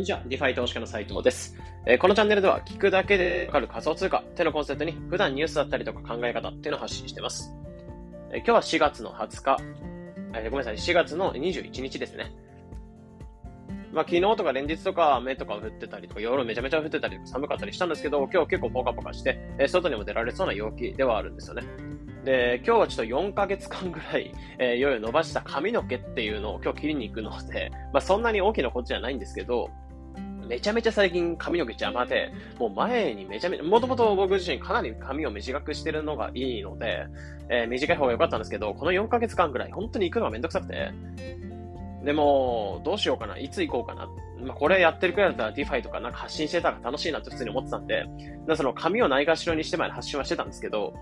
こんにちは。 DeFi 投資家の斉藤です。えー、このチャンネルでは聞くだけでわかる仮想通貨ってのコンセプトに普段ニュースだったりとか考え方っていうのを発信してます。えー、今日は4月の20日、えー、ごめんなさい、4月の21日ですね。まあ、昨日とか連日とか雨とか降ってたりとか、夜めちゃめちゃ降ってたりとか寒かったりしたんですけど、今日結構ポカポカして、え、外にも出られそうな陽気ではあるんですよね。で、今日はちょっと4ヶ月間ぐらい、えー、いよいよ伸ばした髪の毛っていうのを今日切りに行くので、まあそんなに大きなことじゃないんですけど、めちゃめちゃ最近髪の毛邪魔で、もう前にめちゃめちゃ、もともと僕自身かなり髪を短くしてるのがいいので、えー、短い方が良かったんですけど、この4ヶ月間ぐらい本当に行くのがめんどくさくて、でも、どうしようかな、いつ行こうかな。まあ、これやってるくらいだったら DeFi とかなんか発信してたら楽しいなって普通に思ってたんで、その髪をないがしろにしてまで発信はしてたんですけど、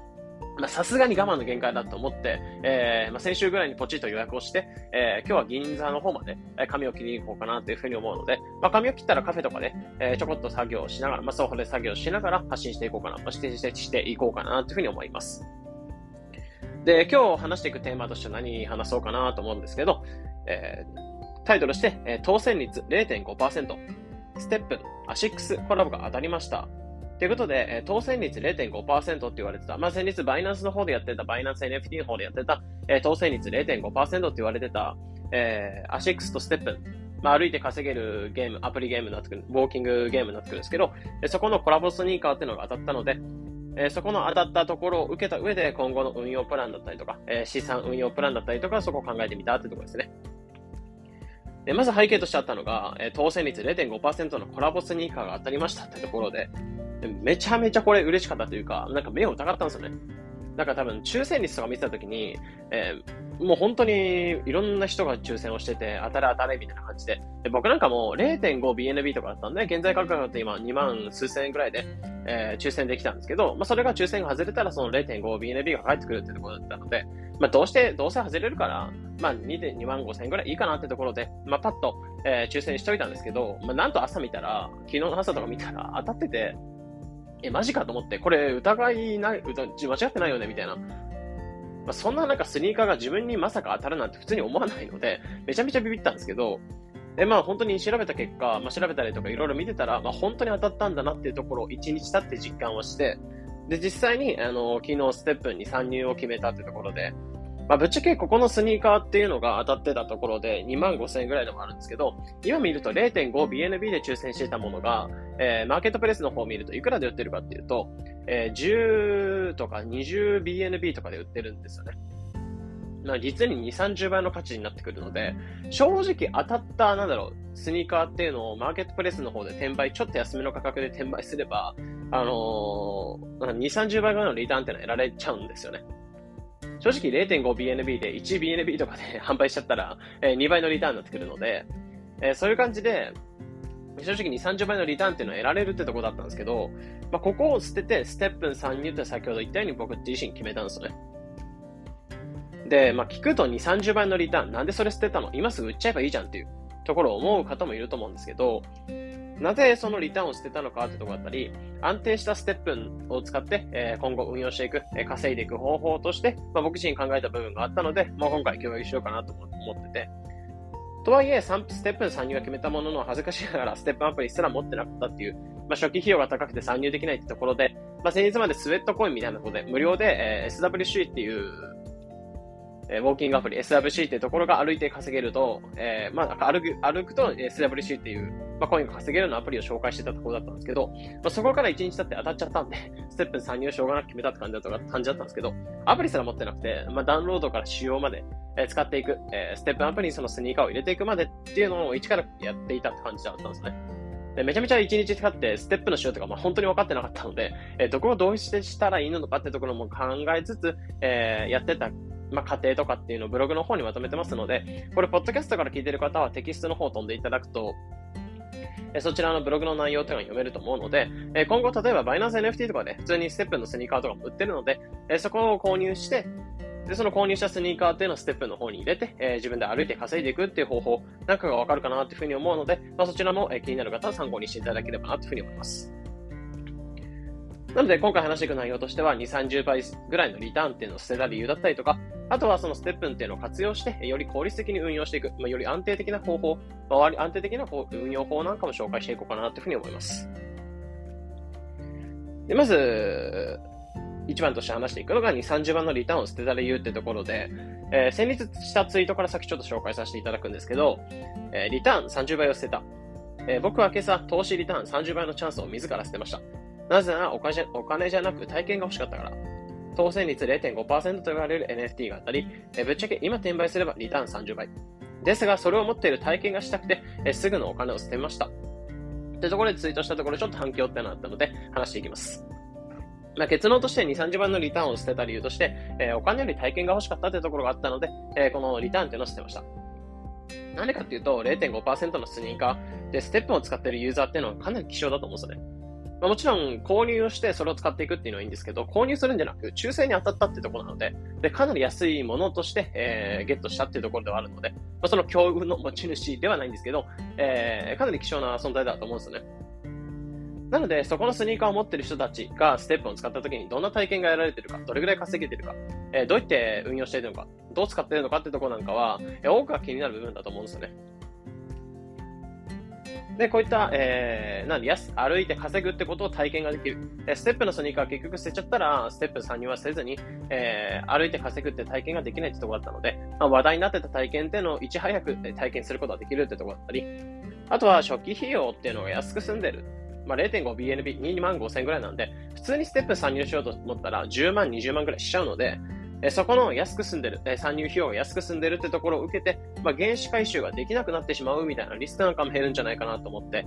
さすがに我慢の限界だと思って、えー、まあ、先週ぐらいにポチッと予約をして、えー、今日は銀座の方まで、え髪を切りに行こうかなというふうに思うので、まあ、髪を切ったらカフェとかで、えー、ちょこっと作業をしながら、まあ、スマホで作業しながら発信していこうかな、まあ、してしてしていこうかなというふうに思います。で、今日話していくテーマとして何話そうかなと思うんですけど、えー、タイトルして、え、当選率0.5%、ステップ、アシックスコラボが当たりました。ということで、えー、当選率0.5%って言われてた。まあ、先日バイナンスの方でやってた、バイナンス NFT の方でやってた、えー、当選率0.5%って言われてた、えー、アシックスとステップ。まあ、歩いて稼げるゲーム、アプリゲームになってくる、ウォーキングゲームになってくるんですけど、えそこのコラボスニーカーっていうのが当たったので、えそこの当たったところを受けた上で今後の運用プランだったりとか、え資産運用プランだったりとか、そこを考えてみたってところですね。でまず背景としてあったのが、え当選率0.5%のコラボスニーカーが当たりましたってところで、めちゃめちゃこれ嬉しかったというか、なんか目を疑ったんですよね。だから多分抽選率とか見てたときに、えー、もう本当にいろんな人が抽選をしてて、当たれ当たれみたいな感じで。で僕なんかも 0.5BNB とかだったんで、現在価格だと今2万数千円くらいで、えー、抽選できたんですけど、まあそれが抽選が外れたらその 0.5BNB が返ってくるってところだったので、まあどうして、どうせ外れるから、まあ2.2万5千円くらいいいかなってところで、まあパッと、えー、抽選しといたんですけど、まあなんと朝見たら、昨日の朝とか見たら当たってて、え、マジかと思って、これ疑いない、間違ってないよねみたいな。まあ、そんななんかスニーカーが自分にまさか当たるなんて普通に思わないので、めちゃめちゃビビったんですけど、で、まあ本当に調べた結果、まあ調べたりとかいろいろ見てたら、まあ本当に当たったんだなっていうところを1日経って実感をして、で、実際に、あの、昨日ステップに参入を決めたってところで、まあ、ぶっちゃけここのスニーカーっていうのが当たってたところで2万5千円ぐらいのもあるんですけど、今見ると 0.5BNB で抽選していたものが、えー、マーケットプレスの方を見るといくらで売ってるかっていうと、えー、10とか 20BNB とかで売ってるんですよね。まあ、実に2、30倍の価値になってくるので、正直当たった、なんだろう、スニーカーっていうのをマーケットプレスの方で転売、ちょっと安めの価格で転売すれば、あのー、2、30倍ぐらいのリターンっていうのは得られちゃうんですよね。正直 0.5BNB で 1BNB とかで 販売しちゃったら、えー、2倍のリターンになってくるので、えー、そういう感じで、正直に30倍のリターンっていうのは得られるってとこだったんですけど、まあ、ここを捨てて、ステップン参入って先ほど言ったように僕自身決めたんですよね。で、まあ、聞くと2、30倍のリターン、なんでそれ捨てたの？今すぐ売っちゃえばいいじゃんっていうところを思う方もいると思うんですけど、なぜそのリターンを捨てたのかってとこだったり、安定したステップを使って、えー、今後運用していく、えー、稼いでいく方法として、まあ、僕自身考えた部分があったので、まあ、今回共有しようかなと思ってて、とはいえ、ステップの参入は決めたものの、恥ずかしながらステップアップリすら持ってなかったっていう、まあ、初期費用が高くて参入できないってところで、まあ、先日までスウェットコインみたいなことで、無料で、えー、SWC っていうえー、ウォーキングアプリ SWC っていうところが歩いて稼げると、えー、まあ、歩く、歩くと SWC っていう、まあ、コインが稼げるようなアプリを紹介してたところだったんですけど、まあ、そこから1日経って当たっちゃったんで、ステップに参入しょうがなく決めたって感じだった感じだったんですけど、アプリすら持ってなくて、まあ、ダウンロードから使用まで、えー、使っていく、えー、ステップアプリにそのスニーカーを入れていくまでっていうのを一からやっていたって感じだったんですね。でめちゃめちゃ1日使って、ステップの仕様とか、まあ、本当に分かってなかったので、えー、どこをどうしてしたらいいのかってところも考えつつ、えー、やってたまあ、過程とかっていうのをブログの方にまとめてますので、これ、ポッドキャストから聞いてる方はテキストの方を飛んでいただくと、そちらのブログの内容というのが読めると思うので、今後、例えばバイナンス NFT とかで、普通にステップのスニーカーとかも売ってるので、そこを購入して、で、その購入したスニーカーっていうのをステップの方に入れて、え、自分で歩いて稼いでいくっていう方法なんかがわかるかなっていうふうに思うので、まあ、そちらも、え、気になる方は参考にしていただければなというふうに思います。なので、今回話していく内容としては、2、30倍ぐらいのリターンっていうのを捨てた理由だったりとか、あとはそのステップンっていうのを活用して、より効率的に運用していく、まあ、より安定的な方法、まあ、安定的な運用法なんかも紹介していこうかなというふうに思います。で、まず、一番として話していくのが2、30番のリターンを捨てた理由ってところで、えー、先日したツイートから先ちょっと紹介させていただくんですけど、えー、リターン30倍を捨てた。えー、僕は今朝、投資リターン30倍のチャンスを自ら捨てました。なぜならお金じゃお金じゃなく体験が欲しかったから。当選率0.5%と言われる NFT があったり、えぶっちゃけ今転売すればリターン30倍。ですが、それを持っている体験がしたくて、えすぐのお金を捨てました。ってところでツイートしたところちょっと反響ってのあったので話していきます。まあ、結論として2、30倍のリターンを捨てた理由として、えー、お金より体験が欲しかったというところがあったので、えー、このリターンっていうのを捨てました。なんでかっていうと、0.5%のスニーカーでステップを使っているユーザーっていうのはかなり希少だと思うんですよね。まあ、もちろん購入をしてそれを使っていくっていうのはいいんですけど、購入するんじゃなく、抽選に当たったってところなので、で、かなり安いものとして、えー、ゲットしたっていうところではあるので、まあ、その境遇の持ち主ではないんですけど、えー、かなり希少な存在だと思うんですよね。なので、そこのスニーカーを持ってる人たちがステップを使った時にどんな体験が得られてるか、どれぐらい稼げてるか、えー、どうやって運用しているのか、どう使っているのかってところなんかは、え、多くが気になる部分だと思うんですよね。で、こういった、えー、なんで、安、歩いて稼ぐってことを体験ができる。えステップのスニーカー結局捨てちゃったら、ステップ参入はせずに、えー、歩いて稼ぐって体験ができないってとこだったので、まあ、話題になってた体験っていうのをいち早く体験することができるってとこだったり、あとは初期費用っていうのが安く済んでる。まあ、0.5BNB、2万5000ぐらいなんで、普通にステップ参入しようと思ったら10万、20万ぐらいしちゃうので、えそこの安く住んでる、え参入費用が安く住んでるってところを受けて、まあ、原資回収ができなくなってしまうみたいなリスクなんかも減るんじゃないかなと思って、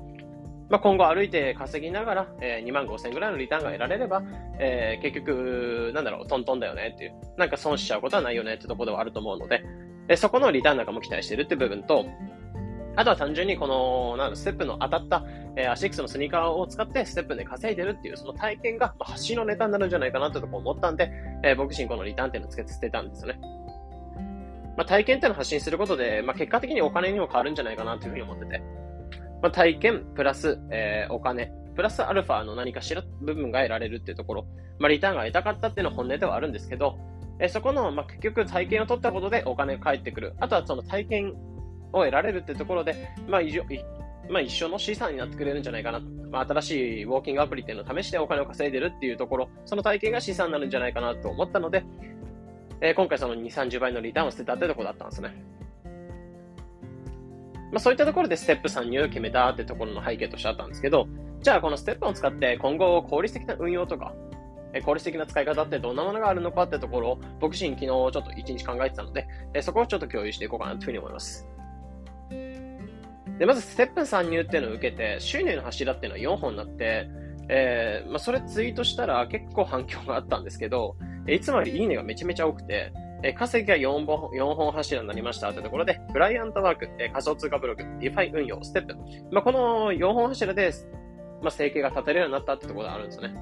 まあ、今後歩いて稼ぎながら、えー、2万5千ぐらいのリターンが得られれば、えー、結局、なんだろう、トントンだよねっていう、なんか損しちゃうことはないよねってところではあると思うので、えそこのリターンなんかも期待してるって部分と、あとは単純にこの、なんステップの当たった、えー、アシックスのスニーカーを使ってステップで稼いでるっていうその体験が、まあ、発信のネタになるんじゃないかなってとこ思ったんで、えー、僕自身このリターンっていうのをつけて捨てたんですよね。まあ、体験っていうのを発信することで、まあ、結果的にお金にも変わるんじゃないかなというふうに思ってて。まあ、体験プラス、えー、お金、プラスアルファの何かしら部分が得られるっていうところ、まあ、リターンが得たかったっていうのは本音ではあるんですけど、え、そこの、まあ、結局体験を取ったことでお金が返ってくる。あとはその体験を得られるってところで、まあ、まあ、一緒の資産になってくれるんじゃないかな。まあ、新しいウォーキングアプリっていうのを試してお金を稼いでるっていうところ、その体験が資産になるんじゃないかなと思ったので、えー、今回その2、30倍のリターンを捨てたってところだったんですね。まあ、そういったところでステップ参入を決めたってところの背景としてあったんですけど、じゃあこのステップを使って今後効率的な運用とか、え効率的な使い方ってどんなものがあるのかってところを僕自身昨日ちょっと一日考えてたので、えそこをちょっと共有していこうかなというふうに思います。で、まずステップ参入っていうのを受けて、収入の柱っていうのは4本になって、えー、まあ、それツイートしたら結構反響があったんですけど、いつもよりいいねがめちゃめちゃ多くて、え稼ぎが4本、4本柱になりましたってところで、クライアントワーク、え仮想通貨ブログ、 DeFi 運用、 STEPN。まあ、この4本柱で、まあ、生計が立てるようになったってところがあるんですよね。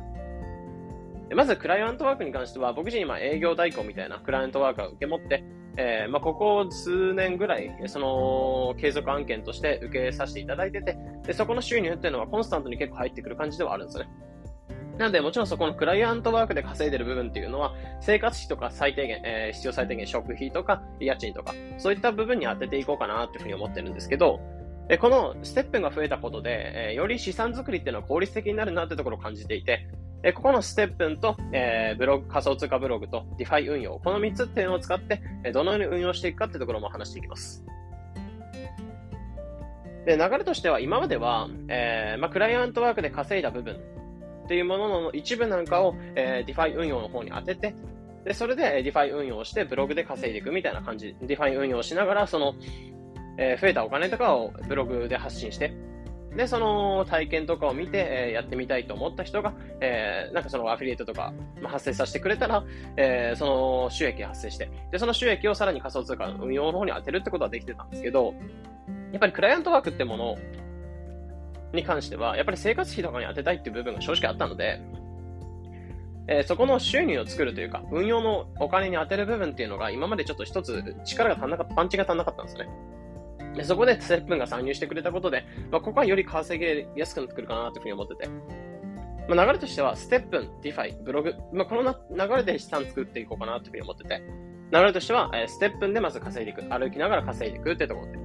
まず、クライアントワークに関しては、僕自身今営業代行みたいなクライアントワークを受け持って、えー、まあ、ここ数年ぐらい、その、継続案件として受けさせていただいてて、で、そこの収入っていうのはコンスタントに結構入ってくる感じではあるんですね。なので、もちろんそこのクライアントワークで稼いでる部分っていうのは、生活費とか最低限、えー、必要最低限食費とか、家賃とか、そういった部分に当てていこうかなっていうふうに思ってるんですけど、えこのステップが増えたことで、えより資産作りっていうのは効率的になるなってところを感じていて、えここのステップンと、えー、ブログ、仮想通貨ブログと DeFi 運用、この3つっていうのを使って、えどのように運用していくかってところも話していきます。で、流れとしては今までは、えー、まあ、クライアントワークで稼いだ部分っていうものの一部なんかを、えー、DeFi 運用の方に当てて、で、それで DeFi 運用してブログで稼いでいくみたいな感じ。DeFi 運用しながら、その、えー、増えたお金とかをブログで発信して、で、その体験とかを見て、え、やってみたいと思った人が、え、なんかそのアフィリエイトとか、まあ、発生させてくれたら、え、その収益が発生して、で、その収益をさらに仮想通貨の運用の方に当てるってことはできてたんですけど、やっぱりクライアントワークってものに関しては、やっぱり生活費とかに当てたいっていう部分が正直あったので、えー、そこの収入を作るというか、運用のお金に当てる部分っていうのが、今までちょっと一つ力が足んなかった、パンチが足んなかったんですね。でそこで STEPN が参入してくれたことで、まあ、ここはより稼げやすくなってくるかなというふうに思ってて。まあ、流れとしては、 STEPN、DeFi、ブログ、まあ、この流れで資産作っていこうかなというふうに思ってて。流れとしては、えステップンでまず稼いでいく。歩きながら稼いでいくってところで。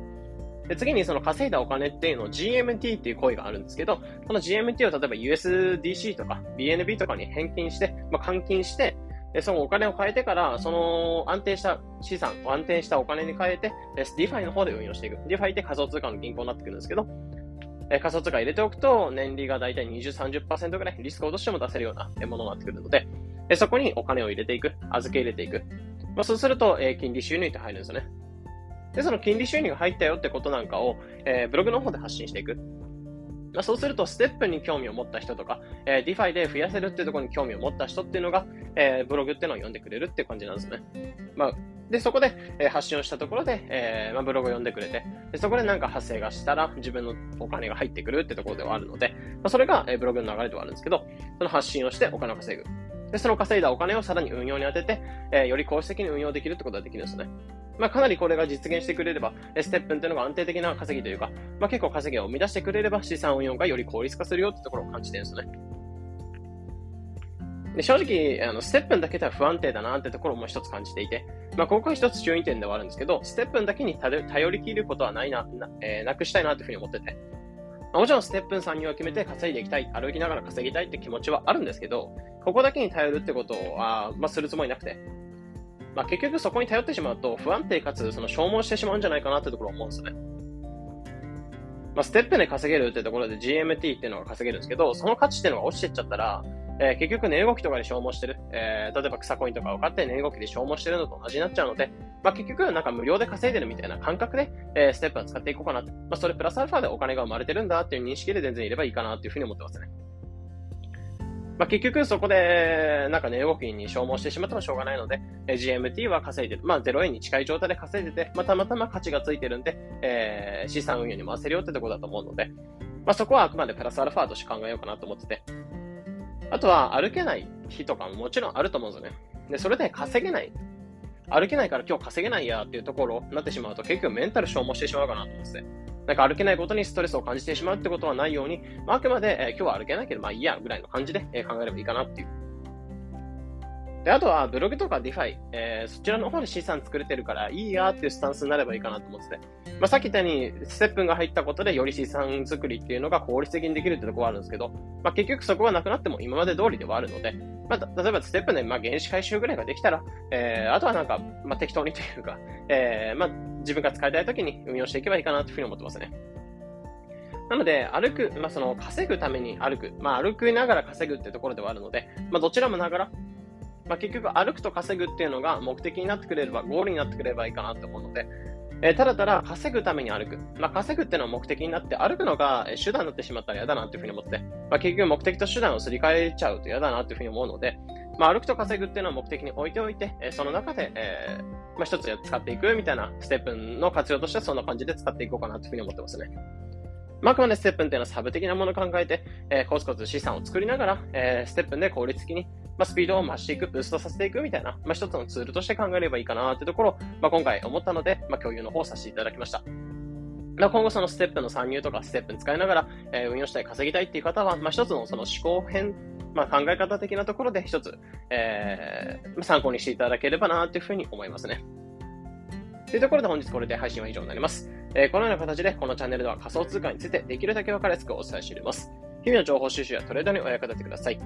で、次にその稼いだお金っていうのを GMT っていう行為があるんですけど、この GMT を例えば USDC とか BNB とかに返金して、まあ、換金して、で、そのお金を変えてから、その安定した資産、安定したお金に変えて、DeFi の方で運用していく。DeFi って仮想通貨の銀行になってくるんですけど、え仮想通貨入れておくと、年利がだいたい20、30%ぐらいリスクを落としても出せるようなものになってくるので、えそこにお金を入れていく、預け入れていく。まあ、そうすると、え金利収入って入るんですよね。で、その金利収入が入ったよってことなんかを、えブログの方で発信していく。まあ、そうすると、 STEPN に興味を持った人とか、えー、 DeFi で増やせるっていうところに興味を持った人っていうのが、えー、ブログっていうのを読んでくれるっていう感じなんですね。まあ、で、そこで、えー、発信をしたところで、えー、まあ、ブログを読んでくれて、でそこでなんか発生がしたら自分のお金が入ってくるってところではあるので、まあ、それが、え、ブログの流れではあるんですけど、その発信をしてお金を稼ぐ。で、その稼いだお金をさらに運用に当てて、え、より効率的に運用できるってことができるんですね。まあ、かなりこれが実現してくれれば、ステップンっていうのが安定的な稼ぎというか、まあ、結構稼ぎを生み出してくれれば資産運用がより効率化するよってところを感じてるんですね。で正直、あの、ステップンだけでは不安定だなってところも一つ感じていて、まあ、ここは一つ注意点ではあるんですけど、ステップンだけに頼り切ることはないな、な,、えー、なくしたいなというふうに思ってて、まあ、もちろんステップン参入を決めて稼いでいきたい、歩きながら稼ぎたいって気持ちはあるんですけど、ここだけに頼るってことは、まあ、するつもりなくて、まあ、結局そこに頼ってしまうと不安定かつその消耗してしまうんじゃないかなってところを思うんですよね。まあ、ステップで稼げるってところで GMT っていうのが稼げるんですけど、その価値っていうのが落ちてっちゃったら、えー、結局値動きとかで消耗してる、えー、例えば草コインとかを買って値動きで消耗してるのと同じになっちゃうので、まあ、結局なんか無料で稼いでるみたいな感覚で、えー、ステップを使っていこうかなまあ、それプラスアルファでお金が生まれてるんだっていう認識で全然いればいいかなっていうふうに思ってますね。まあ、結局そこで、なんか値動きに消耗してしまってもしょうがないので、GMT は稼いでる。まあ、0円に近い状態で稼いでて、まあ、たまたま価値がついてるんで、えー、資産運用に回せるよってとこだと思うので、まあ、そこはあくまでプラスアルファとして考えようかなと思ってて。あとは、歩けない日とかももちろんあると思うんですよね。で、それで稼げない。歩けないから今日稼げないやっていうところになってしまうと、結局メンタル消耗してしまうかなと思って。なんか歩けないことにストレスを感じてしまうってことはないように、まあ、あくまで、えー、今日は歩けないけど、まあいいや、ぐらいの感じで、えー、考えればいいかなっていう。で、あとは、ブログとか DeFi、えー、そちらの方で資産作れてるから、いいやっていうスタンスになればいいかなと思ってて。まあ、さっき言ったように、 STEPN が入ったことで、より資産作りっていうのが効率的にできるってところはあるんですけど、まあ、結局そこがなくなっても今まで通りではあるので、まあ、例えば STEPN で、まあ、原資回収ぐらいができたら、えー、あとはなんか、まあ、適当にというか、えー、まあ、自分が使いたい時に運用していけばいいかなというふうに思ってますね。なので、歩く、まあ、その、稼ぐために歩く。まあ、歩きながら稼ぐってところではあるので、まあ、どちらもながら、まあ、結局、歩くと稼ぐっていうのが目的になってくれれば、ゴールになってくれればいいかなと思うので、えー、ただただ稼ぐために歩く。まあ、稼ぐっていうのは目的になって、歩くのが手段になってしまったら嫌だなっていうふうに思って、まあ、結局目的と手段をすり替えちゃうと嫌だなっていうふうに思うので、まあ、歩くと稼ぐっていうのは目的に置いておいて、えー、その中で、えー、まあ、一つ使っていくみたいなステップの活用としてはそんな感じで使っていこうかなというふうに思ってますね。まあ、あくまでステップンっていうのはサブ的なものを考えて、えー、コツコツ資産を作りながら、えー、ステップで効率的に、まあ、スピードを増していく、ブーストさせていくみたいな、まあ、一つのツールとして考えればいいかなってところ、まあ、今回思ったので、まあ、共有の方をさせていただきました。まあ、今後そのステップの参入とかステップに使いながら、えー、運用したい、稼ぎたいっていう方は、まあ、一つのその思考編、まあ、考え方的なところで一つ、えー、参考にしていただければなというふうに思いますね。というところで本日これで配信は以上になります。えー、このような形でこのチャンネルでは仮想通貨についてできるだけ分かりやすくお伝えしています。日々の情報収集やトレードにお役立てください。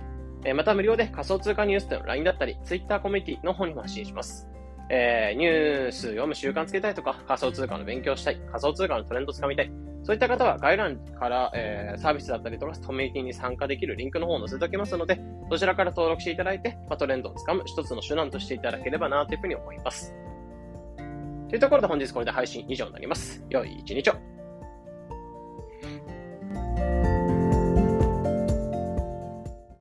え、また無料で仮想通貨ニュースでの LINE だったり、Twitter コミュニティの方にも発信します。えー、ニュース読む習慣つけたいとか、仮想通貨の勉強したい、仮想通貨のトレンドつかみたい、そういった方は概要欄から、えー、サービスだったりとかコミュニティに参加できるリンクの方を載せておきますので、そちらから登録していただいて、まあ、トレンドをつかむ一つの手段としていただければなというふうに思います。というところで本日これで配信以上になります。良い一日を。